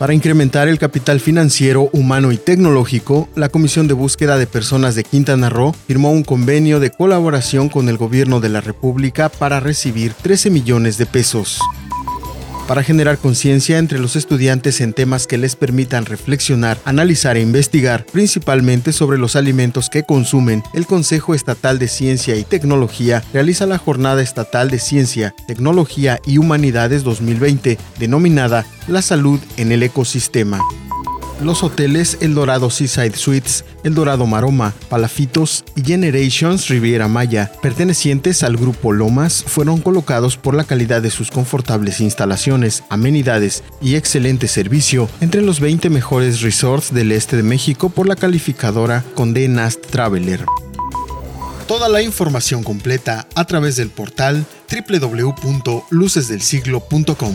Para incrementar el capital financiero, humano y tecnológico, la Comisión de Búsqueda de Personas de Quintana Roo firmó un convenio de colaboración con el Gobierno de la República para recibir 13 millones de pesos para generar conciencia entre los estudiantes en temas que les permitan reflexionar, analizar e investigar, principalmente sobre los alimentos que consumen, el Consejo Estatal de Ciencia y Tecnología realiza la Jornada Estatal de Ciencia, Tecnología y Humanidades 2020, denominada La Salud en el Ecosistema. Los hoteles El Dorado Seaside Suites, El Dorado Maroma, Palafitos y Generations Riviera Maya, pertenecientes al grupo Lomas, fueron colocados por la calidad de sus confortables instalaciones, amenidades y excelente servicio entre los 20 mejores resorts del este de México por la calificadora Condé Nast Traveler. Toda la información completa a través del portal www.lucesdelsiglo.com.